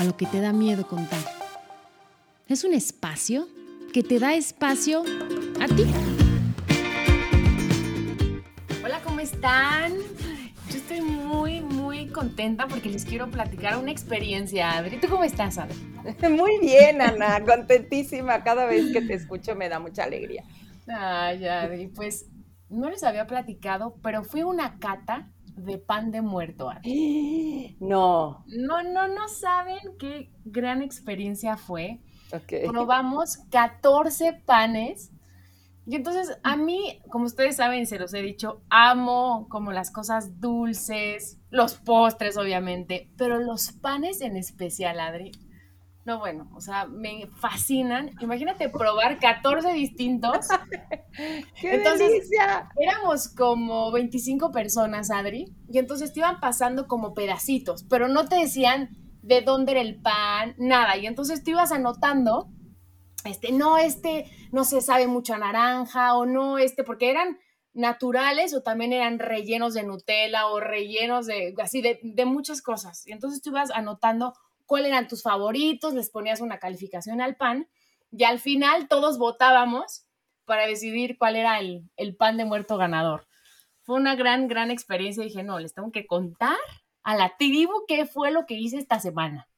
A lo que te da miedo contar. Es un espacio que te da espacio a ti. Hola, ¿cómo están? Yo estoy muy, muy contenta porque les quiero platicar una experiencia. Adri, ¿tú cómo estás, Adri? Muy bien, Ana, contentísima. Cada vez que te escucho me da mucha alegría. Ay, Adri, pues no les había platicado, pero fui una cata de pan de muerto. Adri. No. No, no, no saben qué gran experiencia fue. Ok. Probamos 14 panes. Y entonces a mí, como ustedes saben, se los he dicho, amo como las cosas dulces, los postres obviamente, pero los panes en especial, Adri. No, bueno, o sea, me fascinan. Imagínate probar 14 distintos. ¡Qué Entonces, delicia! Éramos como 25 personas, Adri, y entonces te iban pasando como pedacitos, pero no te decían de dónde era el pan, nada. Y entonces tú ibas anotando, este, no, este no se sabe mucho a naranja, o no, este, porque eran naturales o también eran rellenos de Nutella o rellenos de, así, de, de muchas cosas. Y entonces tú ibas anotando cuáles eran tus favoritos, les ponías una calificación al pan, y al final todos votábamos para decidir cuál era el, el pan de muerto ganador. Fue una gran, gran experiencia. Dije, no, les tengo que contar a la tribu qué fue lo que hice esta semana.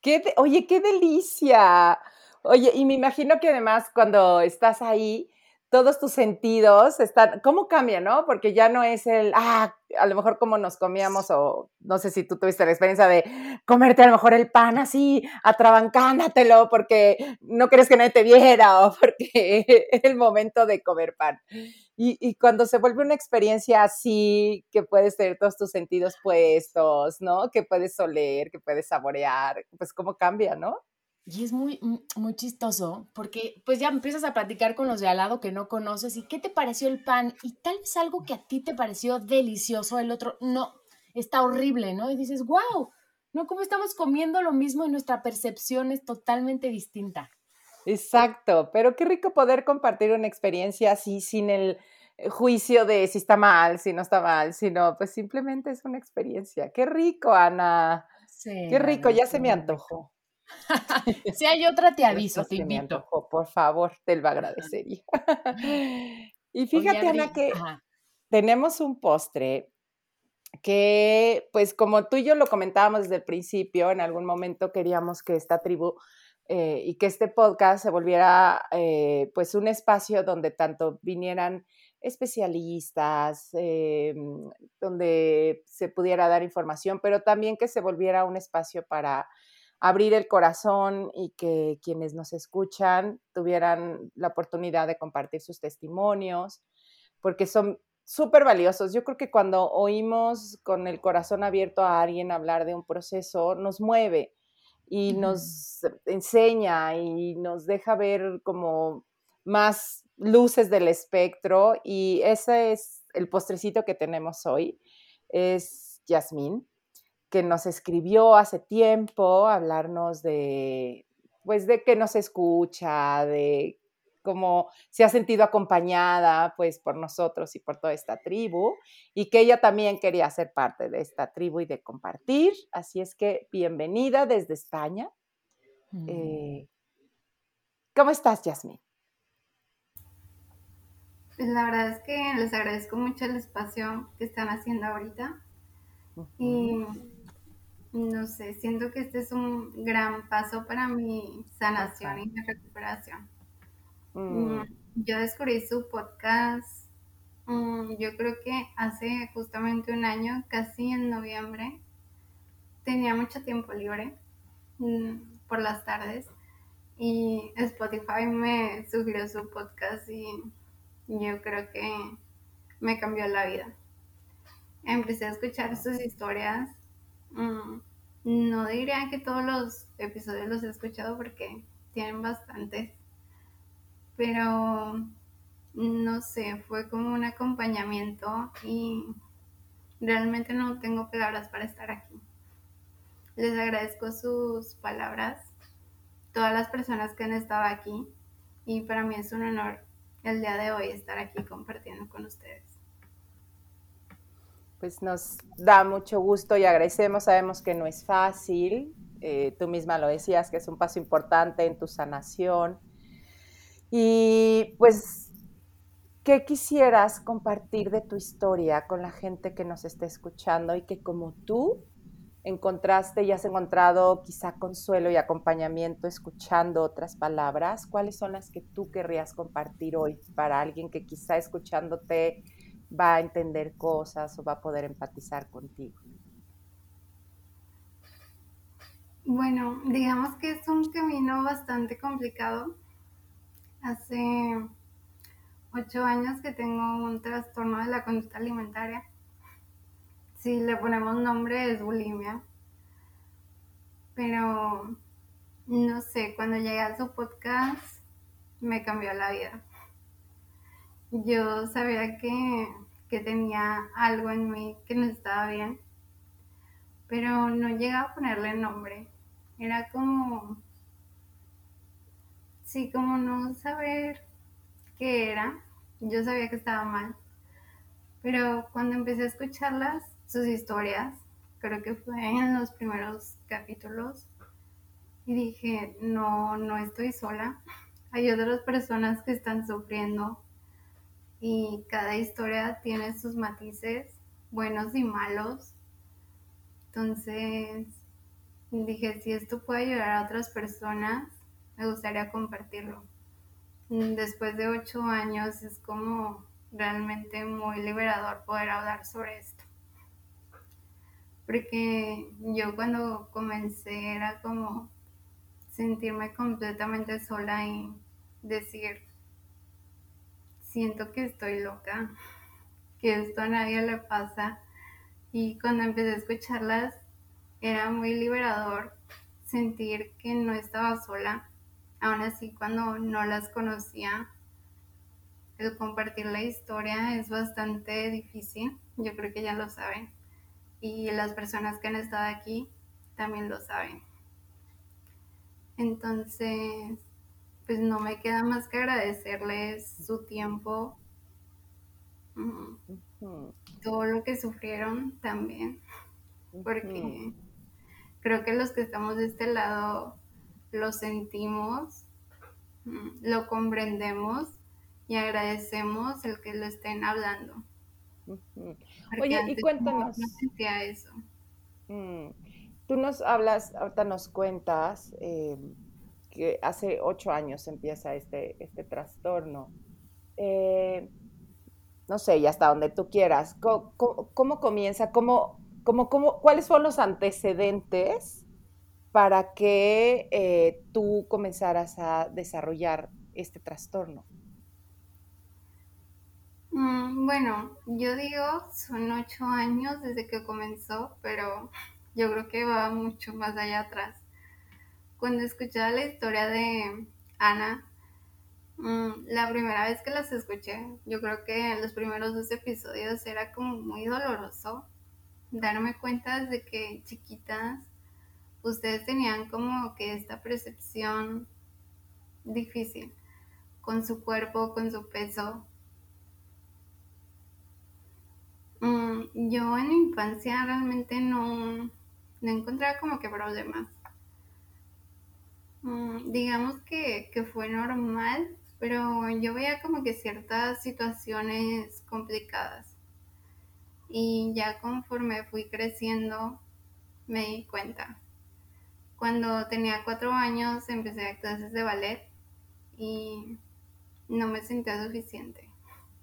¡Qué de- Oye, qué delicia. Oye, y me imagino que además cuando estás ahí, todos tus sentidos están, ¿cómo cambia, no? Porque ya no es el, ah, a lo mejor como nos comíamos, o no sé si tú tuviste la experiencia de comerte a lo mejor el pan así, atrabancándatelo, porque no quieres que nadie te viera, o porque es el momento de comer pan. Y, y cuando se vuelve una experiencia así, que puedes tener todos tus sentidos puestos, ¿no? Que puedes oler, que puedes saborear, pues cómo cambia, ¿no? Y es muy, muy chistoso porque pues ya empiezas a platicar con los de al lado que no conoces y qué te pareció el pan y tal vez algo que a ti te pareció delicioso, el otro no, está horrible, ¿no? Y dices, wow, ¿no? ¿Cómo estamos comiendo lo mismo y nuestra percepción es totalmente distinta? Exacto, pero qué rico poder compartir una experiencia así sin el eh, juicio de si está mal, si no está mal, sino pues simplemente es una experiencia. Qué rico, Ana. Sí, Qué rico, ya se me antojó. Si hay otra, te aviso, te invito. antojó, por favor, te lo agradecería. Y Oye, fíjate, Ana, que ajá, tenemos un postre que, pues como tú y yo lo comentábamos desde el principio, en algún momento queríamos que esta tribu eh, y que este podcast se volviera eh, pues un espacio donde tanto vinieran especialistas, eh, donde se pudiera dar información, pero también que se volviera un espacio para abrir el corazón y que quienes nos escuchan tuvieran la oportunidad de compartir sus testimonios, porque son súper valiosos. Yo creo que cuando oímos con el corazón abierto a alguien hablar de un proceso, nos mueve y nos enseña y nos deja ver como más luces del espectro y ese es el postrecito que tenemos hoy. Es Yasmín, que nos escribió hace tiempo a hablarnos de, pues, de que nos escucha, de cómo se ha sentido acompañada pues por nosotros y por toda esta tribu y que ella también quería ser parte de esta tribu y de compartir. Así es que bienvenida desde España. Mm. Eh, ¿Cómo estás, Yasmin? Pues la verdad es que les agradezco mucho el espacio que están haciendo ahorita y no sé, siento que este es un gran paso para mi sanación y mi recuperación. Mm, Mm, Yo descubrí su podcast, mm, yo creo que hace justamente un año, casi en noviembre. Tenía mucho tiempo libre por las tardes y Spotify me sugirió su podcast y yo creo que me cambió la vida. Empecé a escuchar sus historias mm, No diría que todos los episodios los he escuchado porque tienen bastantes, pero no sé, fue como un acompañamiento y realmente no tengo palabras para estar aquí. Les agradezco sus palabras, todas las personas que han estado aquí y para mí es un honor el día de hoy estar aquí compartiendo con ustedes pues nos da mucho gusto y agradecemos. Sabemos que no es fácil. Eh, tú misma lo decías, que es un paso importante en tu sanación. Y pues, ¿qué quisieras compartir de tu historia con la gente que nos esté escuchando y que como tú encontraste y has encontrado quizá consuelo y acompañamiento escuchando otras palabras? ¿Cuáles son las que tú querrías compartir hoy para alguien que quizá escuchándote va a entender cosas o va a poder empatizar contigo? Bueno, digamos que es un camino bastante complicado. Hace ocho años que tengo un trastorno de la conducta alimentaria. Si le ponemos nombre es bulimia. Pero no sé, cuando llegué a su podcast me cambió la vida. Yo sabía que que tenía algo en mí que no estaba bien, pero no llegaba a ponerle nombre. Era como, sí, como no saber qué era. Yo sabía que estaba mal, pero cuando empecé a escucharlas, sus historias, creo que fue en los primeros capítulos, y dije, no, no estoy sola. Hay otras personas que están sufriendo y cada historia tiene sus matices, buenos y malos. Entonces dije, si esto puede ayudar a otras personas, me gustaría compartirlo. Después de ocho años es como realmente muy liberador poder hablar sobre esto. Porque yo cuando comencé era como sentirme completamente sola y decir, siento que estoy loca, que esto a nadie le pasa. Y cuando empecé a escucharlas, era muy liberador sentir que no estaba sola. Aún así, cuando no las conocía, el compartir la historia es bastante difícil. Yo creo que ya lo saben. Y las personas que han estado aquí también lo saben. Entonces, pues no me queda más que agradecerles su tiempo, todo lo que sufrieron también, porque creo que los que estamos de este lado lo sentimos, mm, lo comprendemos y agradecemos el que lo estén hablando. Oye, y cuéntanos. No, sentía eso. Mm, tú nos hablas, ahorita nos cuentas eh, que hace ocho años empieza este, este trastorno. Eh, no sé, y hasta donde tú quieras, ¿cómo, comienza? ¿Cómo, cómo, cómo, ¿Cuáles son los antecedentes para que eh, tú comenzaras a desarrollar este trastorno? Mm, bueno, yo digo, son ocho años desde que comenzó, pero yo creo que va mucho más allá atrás cuando escuchaba la historia de Ana, mm, la primera vez que las escuché, yo creo que en los primeros dos episodios era como muy doloroso darme cuenta de que chiquitas ustedes tenían como que esta percepción difícil con su cuerpo, con su peso. Mm, yo en mi infancia realmente no, no encontraba como que problemas. Mm, digamos que, fue normal, pero yo veía como que ciertas situaciones complicadas. Y ya conforme fui creciendo, me di cuenta. Cuando tenía cuatro años empecé a clases de ballet y no me sentía suficiente.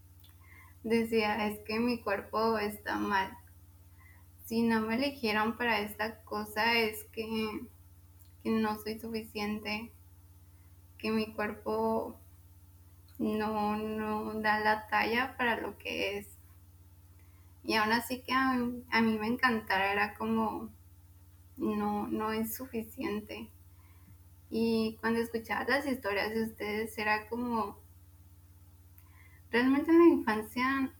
Decía, es que mi cuerpo está mal. Si no me eligieron para esta cosa es que que no soy suficiente, que mi cuerpo no, no da la talla para lo que es. Y aún así que a, mí me encantara, era como no, no es suficiente. Y cuando escuchaba las historias de ustedes era como, realmente en la infancia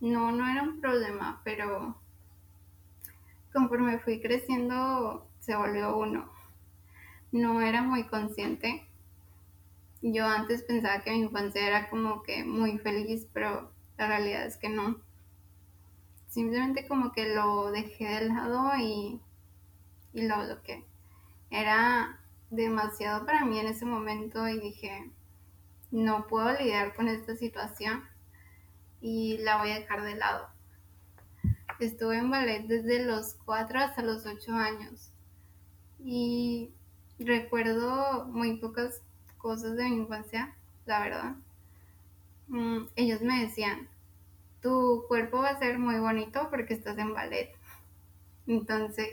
no, no era un problema, pero conforme fui creciendo se volvió uno. No era muy consciente. Yo antes pensaba que mi infancia era como que muy feliz, pero la realidad es que no. Simplemente como que lo dejé de lado y, y lo bloqueé. Era demasiado para mí en ese momento y dije, no puedo lidiar con esta situación y la voy a dejar de lado. Estuve en ballet desde los 4 hasta los 8 años y recuerdo muy pocas cosas de mi infancia, la verdad. Mm, ellos me decían, tu cuerpo va a ser muy bonito porque estás en ballet. Entonces,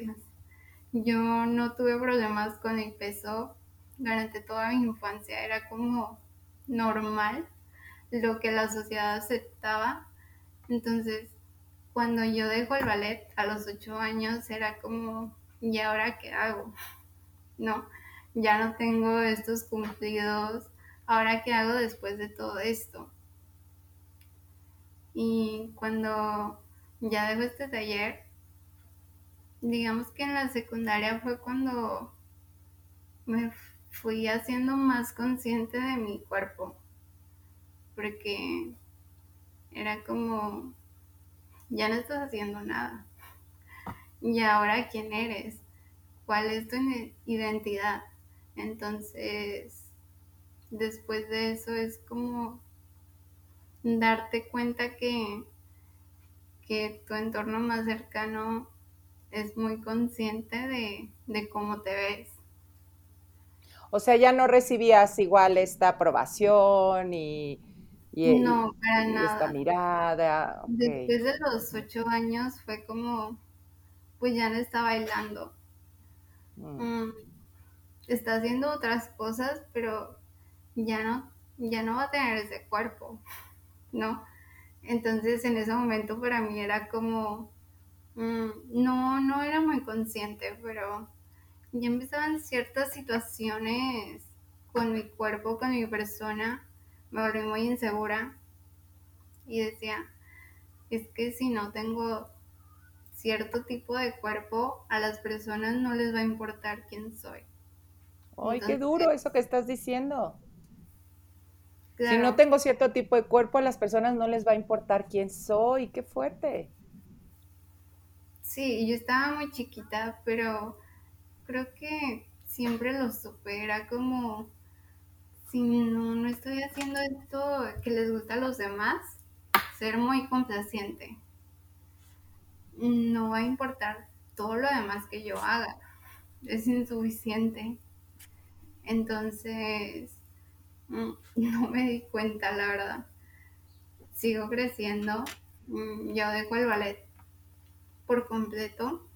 yo no tuve problemas con el peso durante toda mi infancia, era como normal lo que la sociedad aceptaba. Entonces, cuando yo dejo el ballet a los ocho años era como, ¿y ahora qué hago? No, ya no tengo estos cumplidos, ¿ahora qué hago después de todo esto? Y cuando ya dejo este taller, digamos que en la secundaria fue cuando me fui haciendo más consciente de mi cuerpo, porque era como ya no estás haciendo nada. ¿Y ahora quién eres? ¿Cuál es tu identidad? Entonces, después de eso es como darte cuenta que, que tu entorno más cercano es muy consciente de, de cómo te ves. O sea, ya no recibías igual esta aprobación y, y, no, para nada. esta mirada. Después de los ocho años fue como, pues ya no está bailando. Mm. Está haciendo otras cosas, pero ya no, ya no va a tener ese cuerpo, ¿no? Entonces en ese momento para mí era como, mm, no, no era muy consciente, pero ya empezaban ciertas situaciones con mi cuerpo, con mi persona, me volví muy insegura y decía, es que si no tengo cierto tipo de cuerpo, a las personas no les va a importar quién soy. ¡Ay, qué duro eso que estás diciendo! Si no tengo cierto tipo de cuerpo, a las personas no les va a importar quién soy. ¡Qué fuerte! Sí, yo estaba muy chiquita, pero creo que siempre lo supera como si no, no estoy haciendo esto que les gusta a los demás, ser muy complaciente. No va a importar todo lo demás que yo haga. Es insuficiente. Entonces, mm, no me di cuenta, la verdad. Sigo creciendo. Mm, yo dejo el ballet por completo.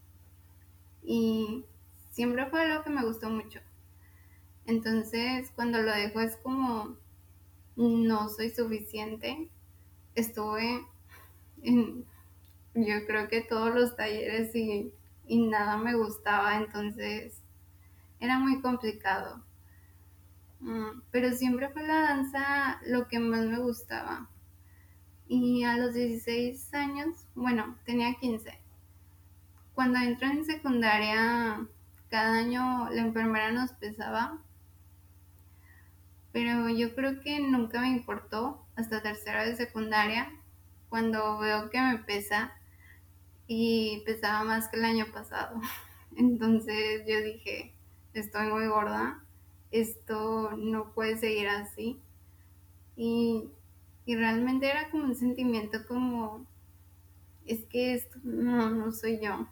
Y siempre fue algo que me gustó mucho. Entonces, cuando lo dejo es como, no soy suficiente. Estuve en, yo creo que todos los talleres y, y nada me gustaba, entonces era muy complicado. Mm, pero siempre fue la danza lo que más me gustaba. Y a los 16 años, bueno, tenía 15. Cuando entré en secundaria, cada año la enfermera nos pesaba pero yo creo que nunca me importó hasta tercera de secundaria, cuando veo que me pesa y pesaba más que el año pasado. Entonces yo dije, estoy muy gorda, esto no puede seguir así. Y, y realmente era como un sentimiento como, es que esto no, no soy yo.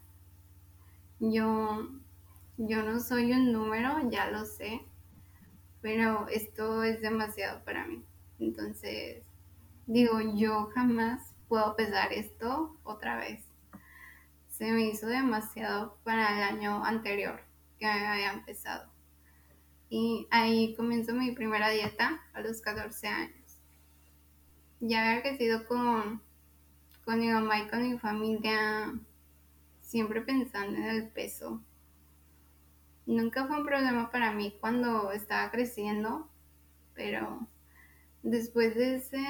Yo, yo no soy un número, ya lo sé pero esto es demasiado para mí. Entonces, digo, yo jamás puedo pesar esto otra vez. Se me hizo demasiado para el año anterior que había empezado. Y ahí comenzó mi primera dieta a los 14 años. Ya había crecido con, con mi mamá y con mi familia, siempre pensando en el peso. nunca fue un problema para mí cuando estaba creciendo, pero después de, ese,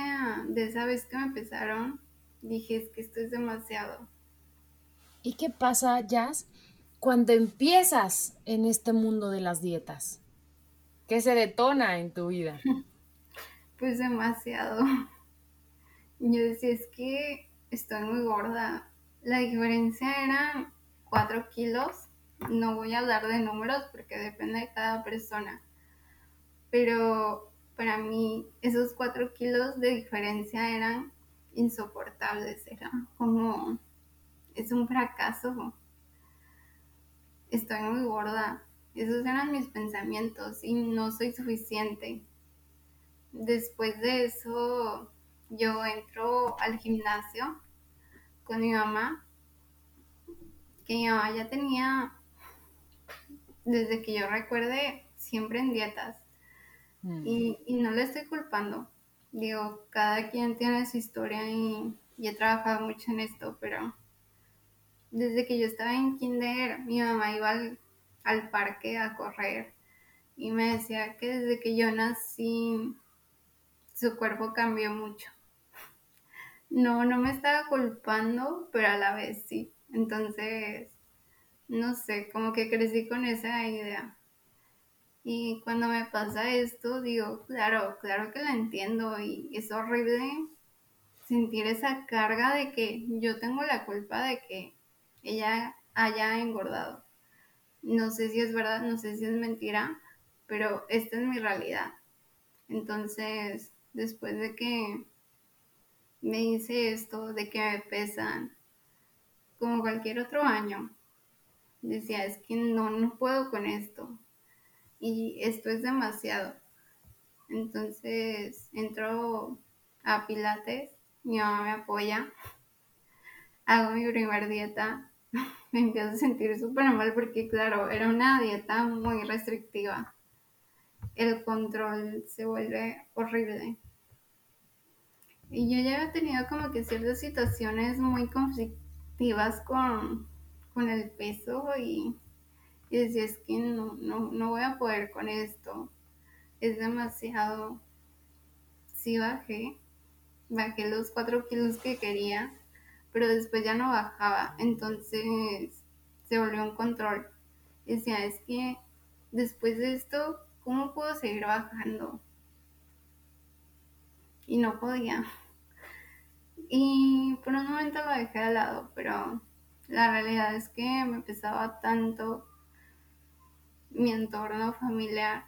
de esa vez que me empezaron, dije, es que esto es demasiado. ¿Y qué pasa, Jazz, cuando empiezas en este mundo de las dietas? ¿Qué se detona en tu vida? Pues demasiado. Yo decía, es que estoy muy gorda. La diferencia era 4 kilos. No voy a hablar de números porque depende de cada persona. Pero para mí esos 4 kilos de diferencia eran insoportables. Era como, es un fracaso. Estoy muy gorda. Esos eran mis pensamientos y no soy suficiente. Después de eso, yo entro al gimnasio con mi mamá, que mi mamá ya tenía, desde que yo recuerde, siempre en dietas. Mm. Y, no le estoy culpando. Digo, cada quien tiene su historia y, y he trabajado mucho en esto, pero desde que yo estaba en kinder, mi mamá iba al parque a correr y me decía que desde que yo nací su cuerpo cambió mucho. No, no me estaba culpando, pero a la vez sí. Entonces, no sé, como que crecí con esa idea. Y cuando me pasa esto, digo, claro, claro que la entiendo y es horrible sentir esa carga de que yo tengo la culpa de que ella haya engordado. No sé si es verdad, no sé si es mentira, pero esta es mi realidad. Entonces, después de que me hice esto, de que me pesan, como cualquier otro año, decía, es que no, no puedo con esto. Y esto es demasiado. Entonces, entro a Pilates, mi mamá me apoya, hago mi primer dieta me empiezo a sentir súper mal porque, claro, era una dieta muy restrictiva. El control se vuelve horrible. Y yo ya había tenido como que ciertas situaciones muy conflictivas con, el peso y, y, decía, es que no, no, no voy a poder con esto. Es demasiado. Sí bajé, bajé los cuatro kilos que quería pero después ya no bajaba, entonces se volvió un control. Decía, es que después de esto, ¿cómo puedo seguir bajando? Y no podía. Y por un momento lo dejé de lado, pero la realidad es que me pesaba tanto mi entorno familiar,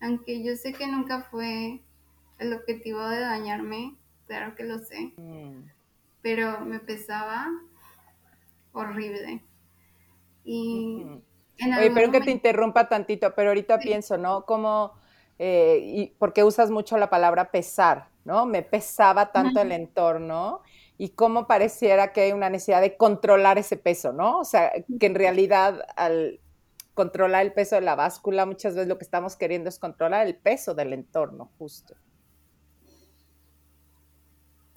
aunque yo sé que nunca fue el objetivo de dañarme, claro que lo sé. Mm pero me pesaba horrible. Y Oye, pero que te interrumpa tantito, pero ahorita pienso, ¿no? Como, eh, y porque usas mucho la palabra pesar, ¿no? Me pesaba tanto el entorno y cómo pareciera que hay una necesidad de controlar ese peso, ¿no? O sea, que en realidad al controlar el peso de la báscula, muchas veces lo que estamos queriendo es controlar el peso del entorno, justo.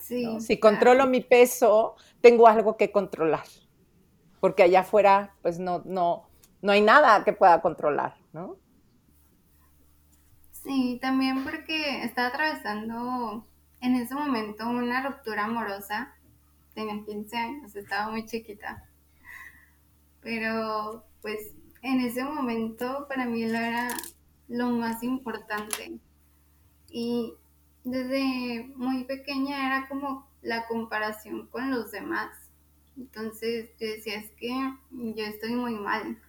Si controlo mi peso, tengo algo que controlar, porque allá afuera, pues no, no, no hay nada que pueda controlar, ¿no? Sí, también porque estaba atravesando en ese momento una ruptura amorosa. Tenía 15 años, estaba muy chiquita. Pero pues en ese momento para mí lo era lo más importante. Y desde muy pequeña era como la comparación con los demás. Entonces yo decía, es que yo estoy muy mal,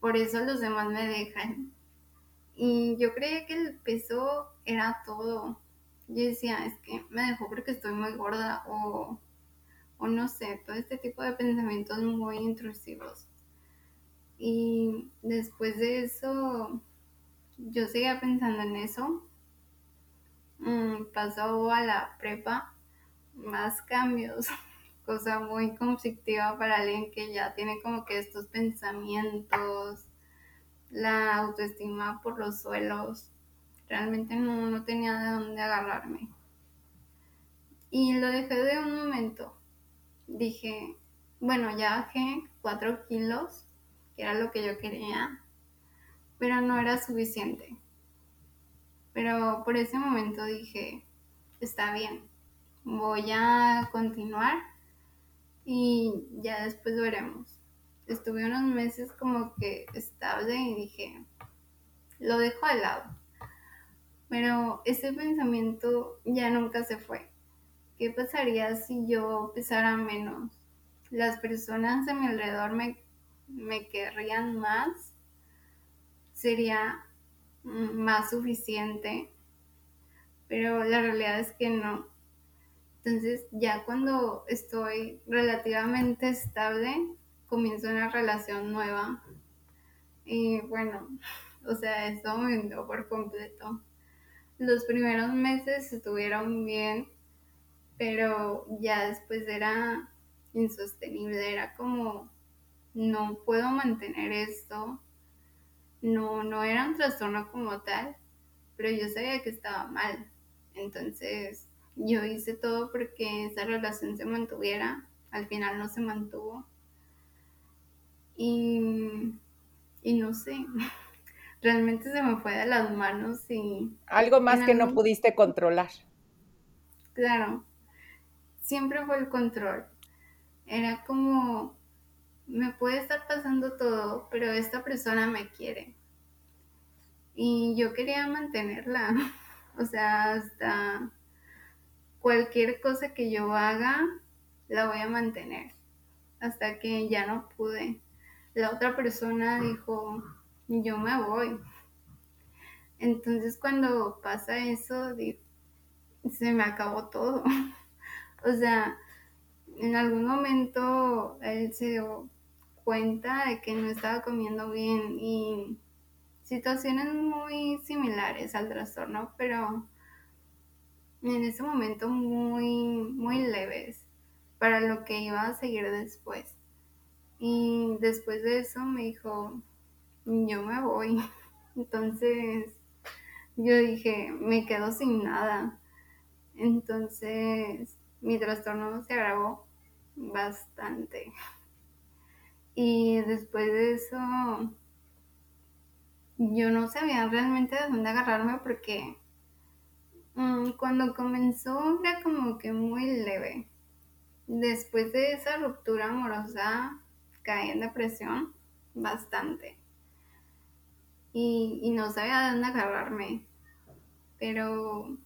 por eso los demás me dejan. Y yo creía que el peso era todo. Yo decía, es que me dejó porque estoy muy gorda o, o no sé, todo este tipo de pensamientos muy intrusivos. Y después de eso, yo seguía pensando en eso pasó a la prepa, más cambios, cosa muy conflictiva para alguien que ya tiene como que estos pensamientos, la autoestima por los suelos, realmente no, no tenía de dónde agarrarme. Y lo dejé de un momento. Dije, bueno, ya bajé 4 kilos, que era lo que yo quería. pero no era suficiente. Pero por ese momento dije, está bien, voy a continuar y ya después veremos. Estuve unos meses como que estable y dije, lo dejo de lado. Pero ese pensamiento ya nunca se fue. ¿Qué pasaría si yo pesara menos? Las personas de mi alrededor me, me querrían más. Sería más suficiente. Pero la realidad es que no. Entonces ya cuando estoy relativamente estable, comienzo una relación nueva. Y bueno, o sea, eso me hundió por completo. Los primeros meses estuvieron bien, pero ya después era insostenible, era como, no puedo mantener esto. No, no era un trastorno como tal, pero yo sabía que estaba mal. Entonces yo hice todo porque esa relación se mantuviera. Al final no se mantuvo. Y, y no sé, realmente se me fue de las manos y... Algo más que no pudiste controlar. Claro, siempre fue el control. Era como, me puede estar pasando todo, pero esta persona me quiere. Y yo quería mantenerla. O sea, hasta cualquier cosa que yo haga, la voy a mantener. Hasta que ya no pude. La otra persona dijo, yo me voy. Entonces cuando pasa eso, se me acabó todo. o sea, en algún momento él se dio cuenta de que no estaba comiendo bien y situaciones muy similares al trastorno, pero en ese momento muy, muy leves para lo que iba a seguir después. Y después de eso me dijo, yo me voy. Entonces yo dije, me quedo sin nada. Entonces mi trastorno se agravó bastante. Y después de eso, yo no sabía realmente de dónde agarrarme porque mm, cuando comenzó era como que muy leve. Después de esa ruptura amorosa, caí en depresión bastante y, no sabía de dónde agarrarme. Pero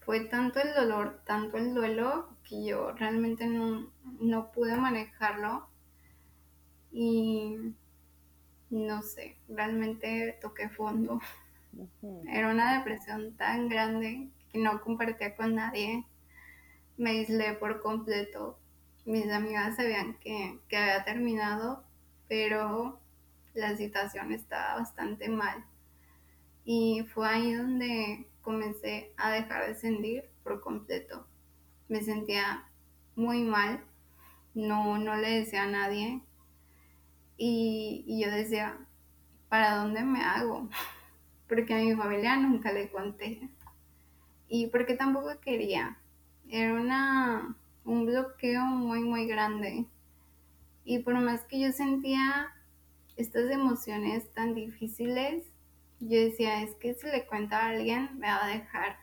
fue tanto el dolor, tanto el duelo, que yo realmente no, no pude manejarlo. Y no sé, realmente toqué fondo. Era una depresión tan grande que no compartía con nadie. Me aislé por completo. Mis amigas sabían que, que había terminado, pero la situación estaba bastante mal. Y fue ahí donde comencé a dejar de sentir por completo. Me sentía muy mal, no, no le decía a nadie. Y, yo decía, ¿para dónde me hago? Porque a mi familia nunca le conté. Y porque tampoco quería. Era una, un bloqueo muy, muy grande. Y por más que yo sentía estas emociones tan difíciles, yo decía, es que si le cuento a alguien me va a dejar,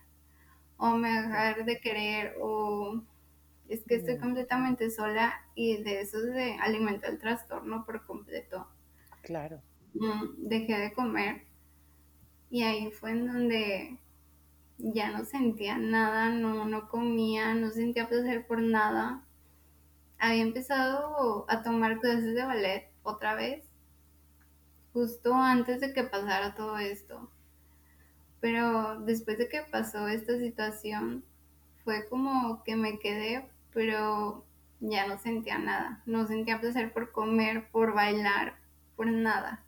o me va a dejar de querer, o es que estoy completamente sola y de eso se alimenta el trastorno por completo. Claro. Mm, dejé de comer y ahí fue en donde ya no sentía nada, no, no comía, no sentía placer por nada. Había empezado a tomar clases de ballet otra vez justo antes de que pasara todo esto. Pero después de que pasó esta situación, fue como que me quedé, pero ya no sentía nada. No sentía placer por comer, por bailar, por nada.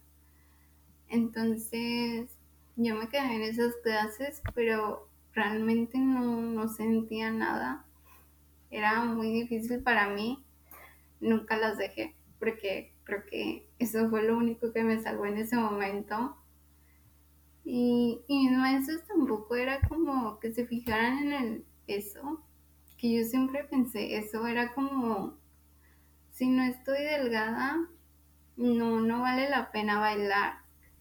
Entonces yo me quedé en esas clases, pero realmente no, no sentía nada. Era muy difícil para mí. Nunca las dejé porque creo que eso fue lo único que me salvó en ese momento. Y, y mis maestros tampoco era como que se fijaran en eso, que yo siempre pensé, eso era como, si no estoy delgada, no, no vale la pena bailar,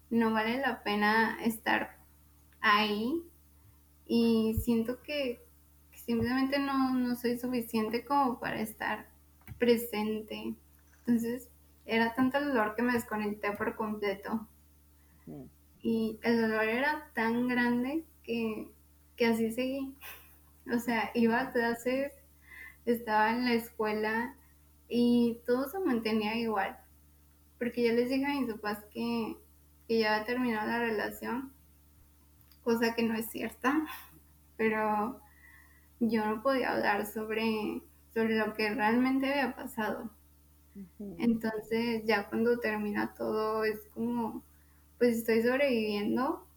no vale la pena estar ahí y siento que, simplemente no, no soy suficiente como para estar presente. Entonces era tanto el dolor que me desconecté por completo. Mm. Y el dolor era tan grande que, que así seguí. O sea, iba a clases, estaba en la escuela y todo se mantenía igual. Porque yo les dije a mis papás que, que ya había terminado la relación, cosa que no es cierta, pero yo no podía hablar sobre, sobre lo que realmente había pasado. Entonces ya cuando termina todo es como, pues estoy sobreviviendo,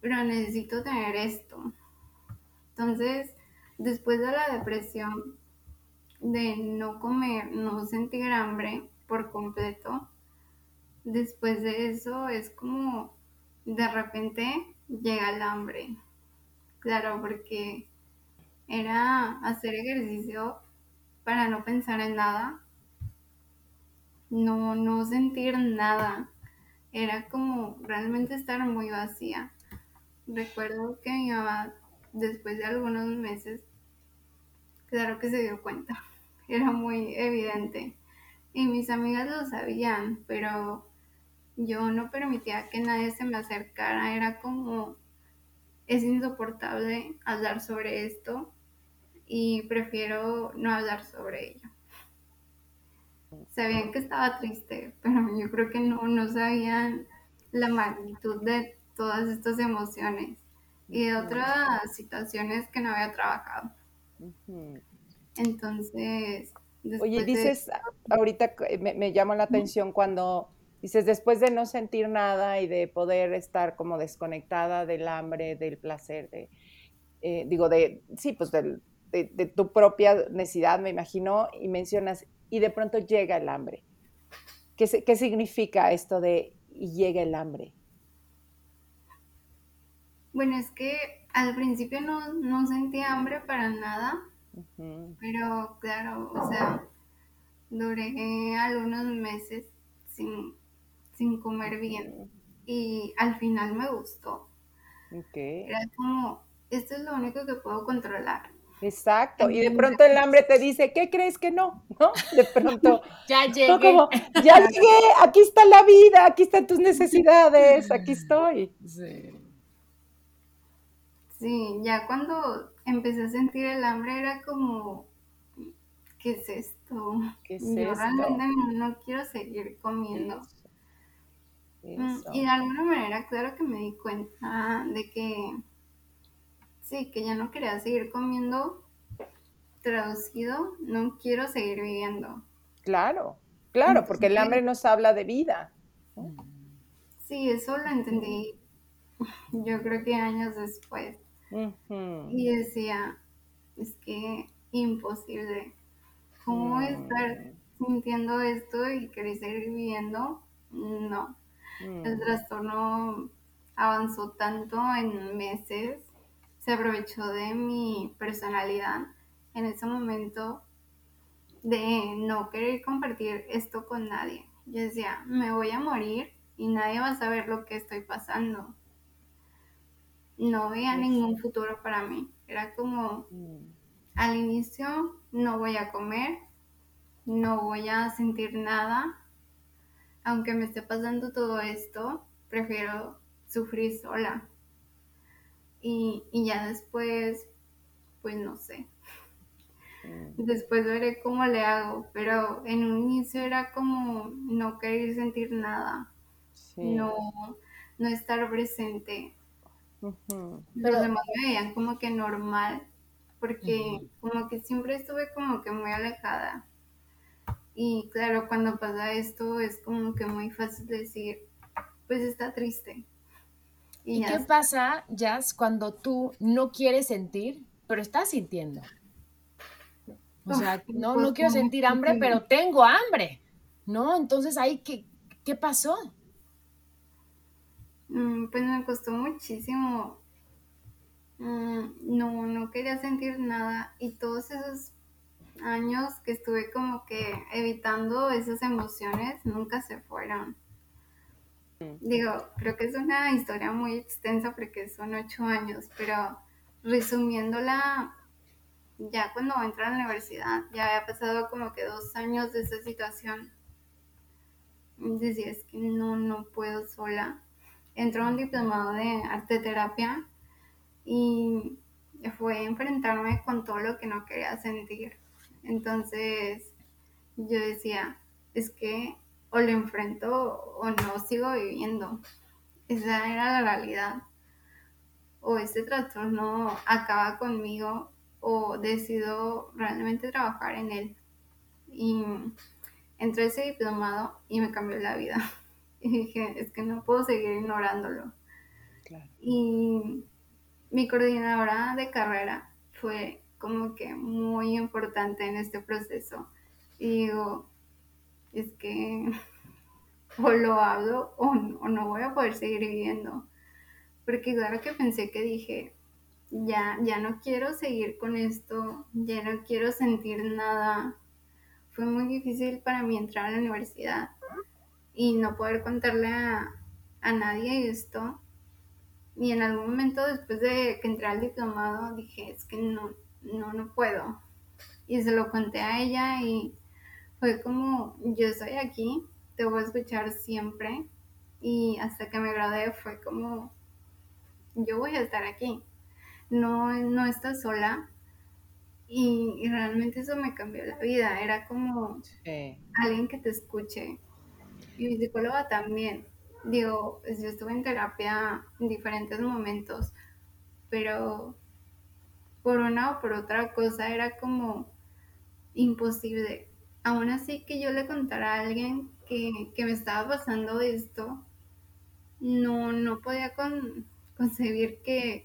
pero necesito tener esto. Entonces, después de la depresión, de no comer, no sentir hambre por completo, después de eso es como de repente llega el hambre. Claro, porque era hacer ejercicio para no pensar en nada, no, no sentir nada. Era como realmente estar muy vacía. Recuerdo que mi mamá, después de algunos meses, claro que se dio cuenta. Era muy evidente. Y mis amigas lo sabían, pero yo no permitía que nadie se me acercara. Era como, es insoportable hablar sobre esto y prefiero no hablar sobre ello. Sabían que estaba triste, pero yo creo que no, no sabían la magnitud de todas estas emociones y de otras situaciones que no había trabajado. Entonces... Oye, dices, ahorita me, me llamó la atención cuando dices, después de no sentir nada y de poder estar como desconectada del hambre, del placer, de, eh, digo, de, sí, pues del, de, tu propia necesidad, me imagino, y mencionas, y de pronto llega el hambre. ¿Qué, qué significa esto de y llega el hambre? Bueno, es que al principio no, no sentía hambre para nada, pero claro, o sea, duré algunos meses sin, sin comer bien y al final me gustó. Era como, esto es lo único que puedo controlar. Exacto, y de pronto el hambre te dice, ¿qué crees que no? ¿No? De pronto. ya llegué. ya llegué, aquí está la vida, aquí están tus necesidades, aquí estoy. Sí. Sí, ya cuando empecé a sentir el hambre era como, ¿qué es esto? ¿Qué es Yo realmente no, quiero seguir comiendo. Mm, y de alguna manera, claro que me di cuenta de que Sí, que ya no quería seguir comiendo. Traducido, no quiero seguir viviendo. Claro, claro, porque el hambre nos habla de vida. Sí, eso lo entendí yo creo que años después. Y decía, es que imposible. ¿Cómo estar sintiendo esto y querer seguir viviendo? No. El mm. trastorno avanzó tanto en meses se aprovechó de mi personalidad en ese momento de no querer compartir esto con nadie. Yo decía, me voy a morir y nadie va a saber lo que estoy pasando. No veía ningún futuro para mí. Era como, mm. al inicio no voy a comer, no voy a sentir nada. Aunque me esté pasando todo esto, prefiero sufrir sola. Y, ya después, pues no sé. Mm. Después veré cómo le hago, pero en un inicio era como no querer sentir nada, no, no estar presente. Los demás me veían como que normal, porque como que siempre estuve como que muy alejada. Y claro, cuando pasa esto es como que muy fácil decir, pues está triste. ¿Y, qué pasa, Jazz, cuando tú no quieres sentir, pero estás sintiendo? O sea, no, no quiero sentir hambre, pero tengo hambre, ¿no? Entonces ahí, ¿qué, qué pasó? Mm, pues me costó muchísimo. Mm, no, no quería sentir nada. Y todos esos años que estuve como que evitando esas emociones nunca se fueron. Digo, creo que es una historia muy extensa porque son ocho años, pero resumiéndola, ya cuando entré a la universidad, ya había pasado como que dos años de esa situación. Decía, es que no, no puedo sola. Entró a un diplomado de arte terapia y fue enfrentarme con todo lo que no quería sentir. Entonces yo decía, es que o lo enfrento o no sigo viviendo. Esa era la realidad. O ese trastorno acaba conmigo o decido realmente trabajar en él. Y entré a ese diplomado y me cambió la vida. Y dije, es que no puedo seguir ignorándolo. Y mi coordinadora de carrera fue como que muy importante en este proceso. Y digo, es que o lo hablo o no, voy a poder seguir viviendo. Porque claro que pensé que dije, ya, ya no quiero seguir con esto, ya no quiero sentir nada. Fue muy difícil para mí entrar a la universidad y no poder contarle a, a nadie esto. Y en algún momento después de que entré al diplomado dije, es que no, no, no puedo. Y se lo conté a ella y fue como, yo estoy aquí, te voy a escuchar siempre. Y hasta que me gradué fue como, yo voy a estar aquí. No, no estás sola. Y, realmente eso me cambió la vida. Era como alguien que te escuche. Y mi psicóloga también. Digo, yo estuve en terapia en diferentes momentos, pero por una o por otra cosa era como imposible aún así que yo le contara a alguien que, me estaba pasando esto, no, no podía concebir que,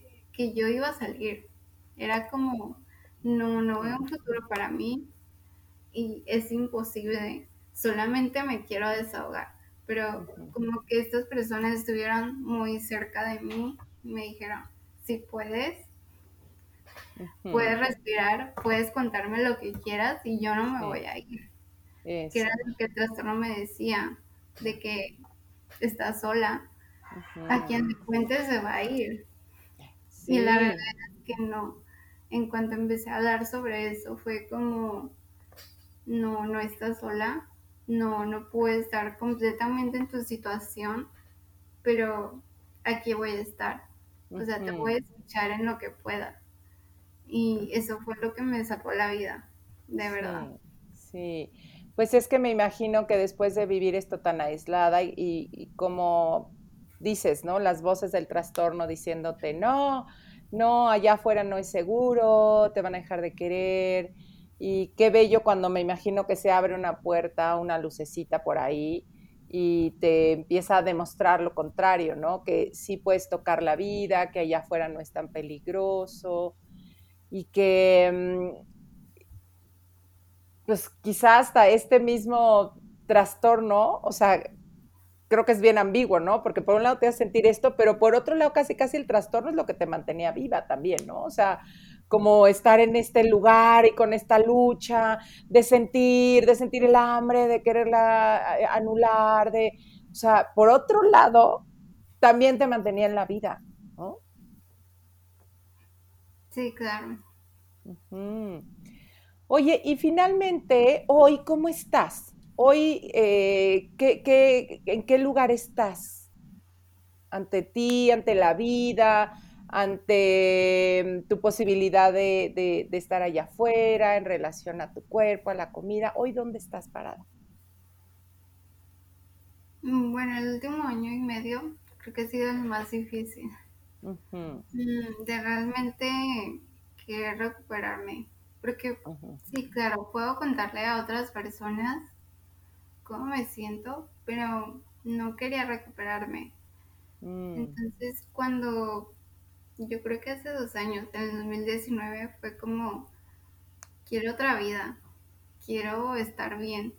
yo iba a salir. Era como, no, no veo un futuro para mí y es imposible, solamente me quiero desahogar. Pero como que estas personas estuvieron muy cerca de mí, me dijeron, si puedes, puedes respirar, puedes contarme lo que quieras y yo no me voy a ir. Que era lo que el trastorno me decía, de que está sola, a quien le cuente se va a ir. Y la verdad es que no. En cuanto empecé a hablar sobre eso, fue como, no, no estás sola, no, no puedes estar completamente en tu situación, pero aquí voy a estar. O sea, te voy a escuchar en lo que pueda. Y eso fue lo que me sacó la vida, de verdad. Sí. Pues es que me imagino que después de vivir esto tan aislada y, como dices, ¿no? Las voces del trastorno diciéndote, no, no, allá afuera no es seguro, te van a dejar de querer. Y qué bello cuando me imagino que se abre una puerta, una lucecita por ahí y te empieza a demostrar lo contrario, ¿no? Que sí puedes tocar la vida, que allá afuera no es tan peligroso y que mm, pues quizá hasta este mismo trastorno, o sea, creo que es bien ambiguo, ¿no? Porque por un lado te hace sentir esto, pero por otro lado casi casi el trastorno es lo que te mantenía viva también, ¿no? O sea, como estar en este lugar y con esta lucha de sentir, de sentir el hambre, de quererla eh, anular, de, o sea, por otro lado, también te mantenía en la vida, ¿no? Sí, claro. Oye, y finalmente, hoy, ¿cómo estás? Hoy, eh, en qué lugar estás? Ante ti, ante la vida, ante mm, tu posibilidad de, estar allá afuera, en relación a tu cuerpo, a la comida. Hoy, ¿dónde estás parada? Mm, bueno, el último año y medio creo que ha sido el más difícil. Mm, de realmente querer recuperarme. Porque sí, claro, puedo contarle a otras personas cómo me siento, pero no quería recuperarme. Entonces, cuando yo creo que hace dos años, en el 2019, fue como, quiero otra vida, quiero estar bien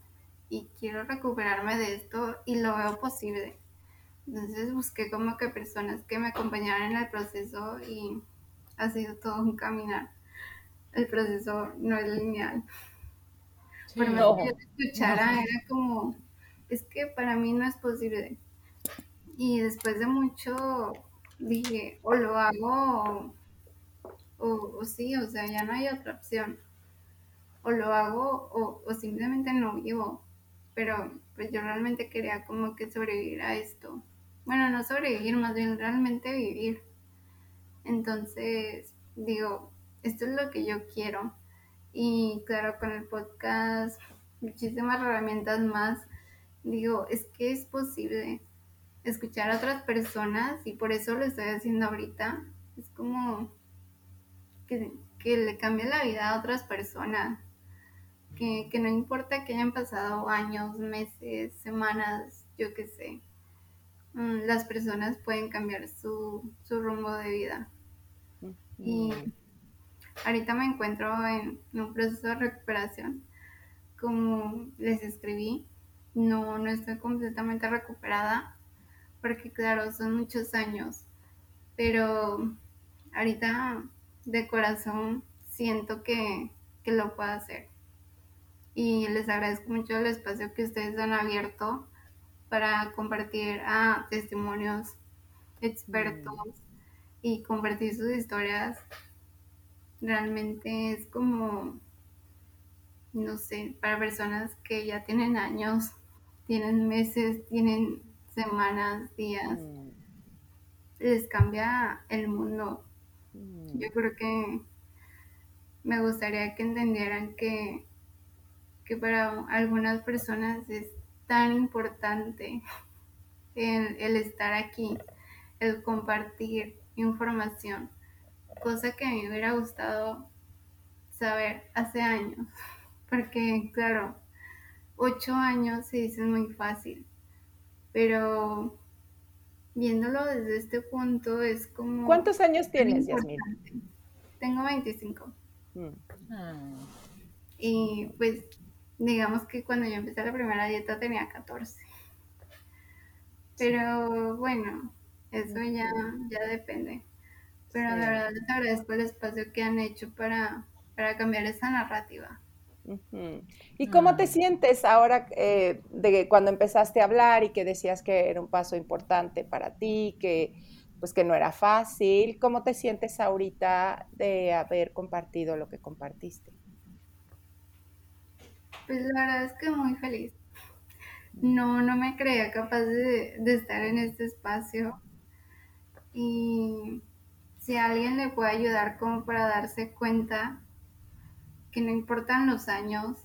y quiero recuperarme de esto y lo veo posible. Entonces busqué como que personas que me acompañaran en el proceso y ha sido todo un caminar el proceso no es lineal. Por más que yo te escuchara, era como, es que para mí no es posible. Y después de mucho dije, o lo hago o, o, sí, o sea, ya no hay otra opción. O lo hago o, o simplemente no vivo. Pero pues yo realmente quería como que sobrevivir a esto. Bueno, no sobrevivir, más bien realmente vivir. Entonces, digo, esto es lo que yo quiero. Y claro, con el podcast, muchísimas herramientas más, digo, es que es posible escuchar a otras personas y por eso lo estoy haciendo ahorita. Es como que, que le cambie la vida a otras personas. Que, que, no importa que hayan pasado años, meses, semanas, yo qué sé, mm, las personas pueden cambiar su, su rumbo de vida. Y ahorita me encuentro en, un proceso de recuperación. Como les escribí, no, no estoy completamente recuperada, porque claro, son muchos años, pero ahorita de corazón siento que, que lo puedo hacer. Y les agradezco mucho el espacio que ustedes han abierto para compartir a testimonios expertos y compartir sus historias. Realmente es como, no sé, para personas que ya tienen años, tienen meses, tienen semanas, días, les cambia el mundo. Yo creo que me gustaría que entendieran que, que para algunas personas es tan importante el, el estar aquí, el compartir información, cosa que me hubiera gustado saber hace años, porque claro, ocho años se dice muy fácil, pero viéndolo desde este punto es como... ¿Cuántos años tienes, Yasmin? Tengo 25. Mm. Y pues digamos que cuando yo empecé la primera dieta tenía 14. Pero bueno, eso ya, ya depende. Pero la verdad les agradezco el espacio que han hecho para, para cambiar esa narrativa. ¿Y cómo te sientes ahora eh, de cuando empezaste a hablar y que decías que era un paso importante para ti, que pues que no era fácil? ¿Cómo te sientes ahorita de haber compartido lo que compartiste? Pues la verdad es que muy feliz. No, no me creía capaz de, de estar en este espacio. Y si alguien le puede ayudar como para darse cuenta que no importan los años,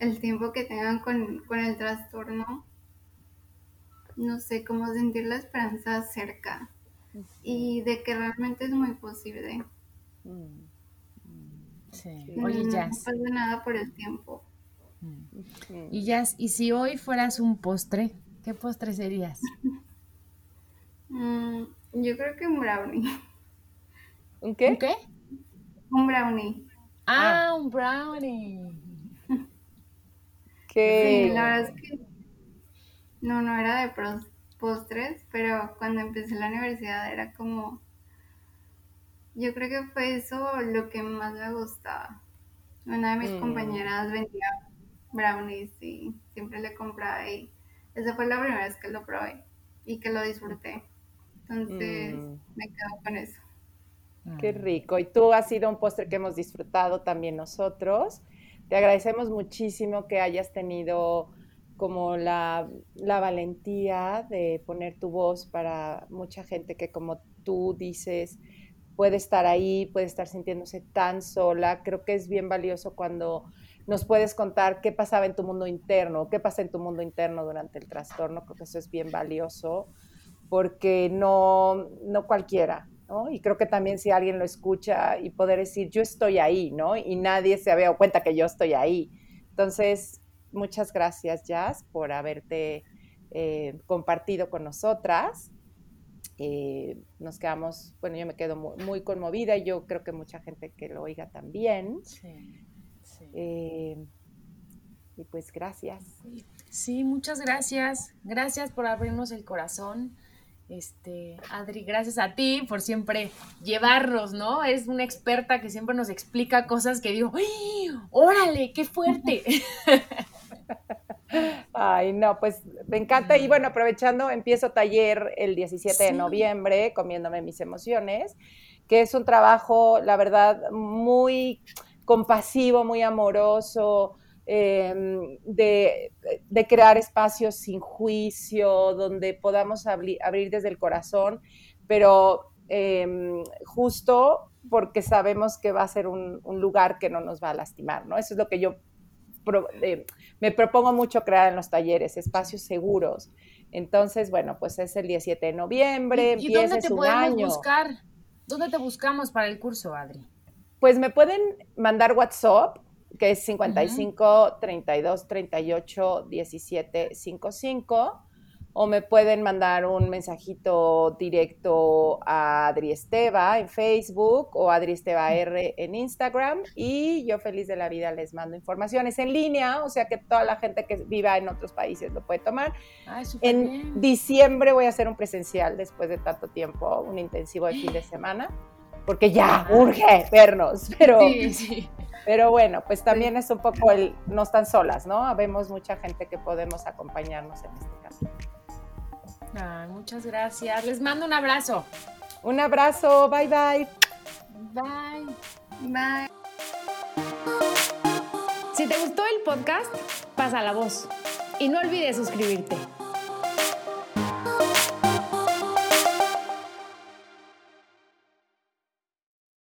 el tiempo que tengan con, el trastorno, no sé cómo sentir la esperanza cerca y de que realmente es muy posible. Mm. Sí. Oye, no, pasa nada por el tiempo. Mm. Y ya, y si hoy fueras un postre, ¿qué postre serías? Mm, yo creo que un brownie. ¿Un qué? ¿Un qué? Un brownie. Ah, ah, un brownie. Sí, la verdad es que no, no era de postres, pero cuando empecé la universidad era como, yo creo que fue eso lo que más me gustaba. Una de mis mm. compañeras vendía brownies y siempre le compraba y esa fue la primera vez que lo probé y que lo disfruté. Entonces mm. me quedo con eso. Qué rico. Y tú has sido un postre que hemos disfrutado también nosotros. Te agradecemos muchísimo que hayas tenido como la, la, valentía de poner tu voz para mucha gente que como tú dices puede estar ahí, puede estar sintiéndose tan sola. Creo que es bien valioso cuando nos puedes contar qué pasaba en tu mundo interno, qué pasa en tu mundo interno durante el trastorno. Creo que eso es bien valioso porque no, no cualquiera y creo que también si alguien lo escucha y poder decir, yo estoy ahí, ¿no? Y nadie se había dado cuenta que yo estoy ahí. Entonces, muchas gracias, Jazz, por haberte eh, compartido con nosotras. Eh, nos quedamos, bueno, yo me quedo muy, conmovida y yo creo que mucha gente que lo oiga también. Sí, eh, y pues gracias. Sí, muchas gracias. Gracias por abrirnos el corazón. Este, Adri, gracias a ti por siempre llevarnos, ¿no? Es una experta que siempre nos explica cosas que digo, ¡Órale, qué fuerte! Ay, no, pues Me encanta. Y bueno, aprovechando, empiezo taller el 17 de noviembre, comiéndome mis emociones, que es un trabajo, la verdad, muy compasivo, muy amoroso, em, de, crear espacios sin juicio, donde podamos abrir desde el corazón, pero em, justo porque sabemos que va a ser un, lugar que no nos va a lastimar, ¿no? Eso es lo que yo eh, me propongo mucho crear en los talleres, espacios seguros. Entonces, bueno, pues es el 17 de noviembre, ¿Y, dónde te podemos buscar? ¿Dónde te buscamos para el curso, Adri? Pues me pueden mandar WhatsApp, que es 55 32 38 17 55 o me pueden mandar un mensajito directo a Adri Esteva en Facebook o Adri Esteva R en Instagram y yo feliz de la vida les mando informaciones en línea, o sea que toda la gente que viva en otros países lo puede tomar. en diciembre voy a hacer un presencial después de tanto tiempo, un intensivo de fin de semana, porque ya urge vernos, pero... Pero bueno, pues también es un poco el, no están solas, ¿no? Habemos mucha gente que podemos acompañarnos en este caso muchas gracias. Les mando un abrazo. Un abrazo. Bye bye. Bye. Bye. Si te gustó el podcast, pasa la voz. Y no olvides suscribirte.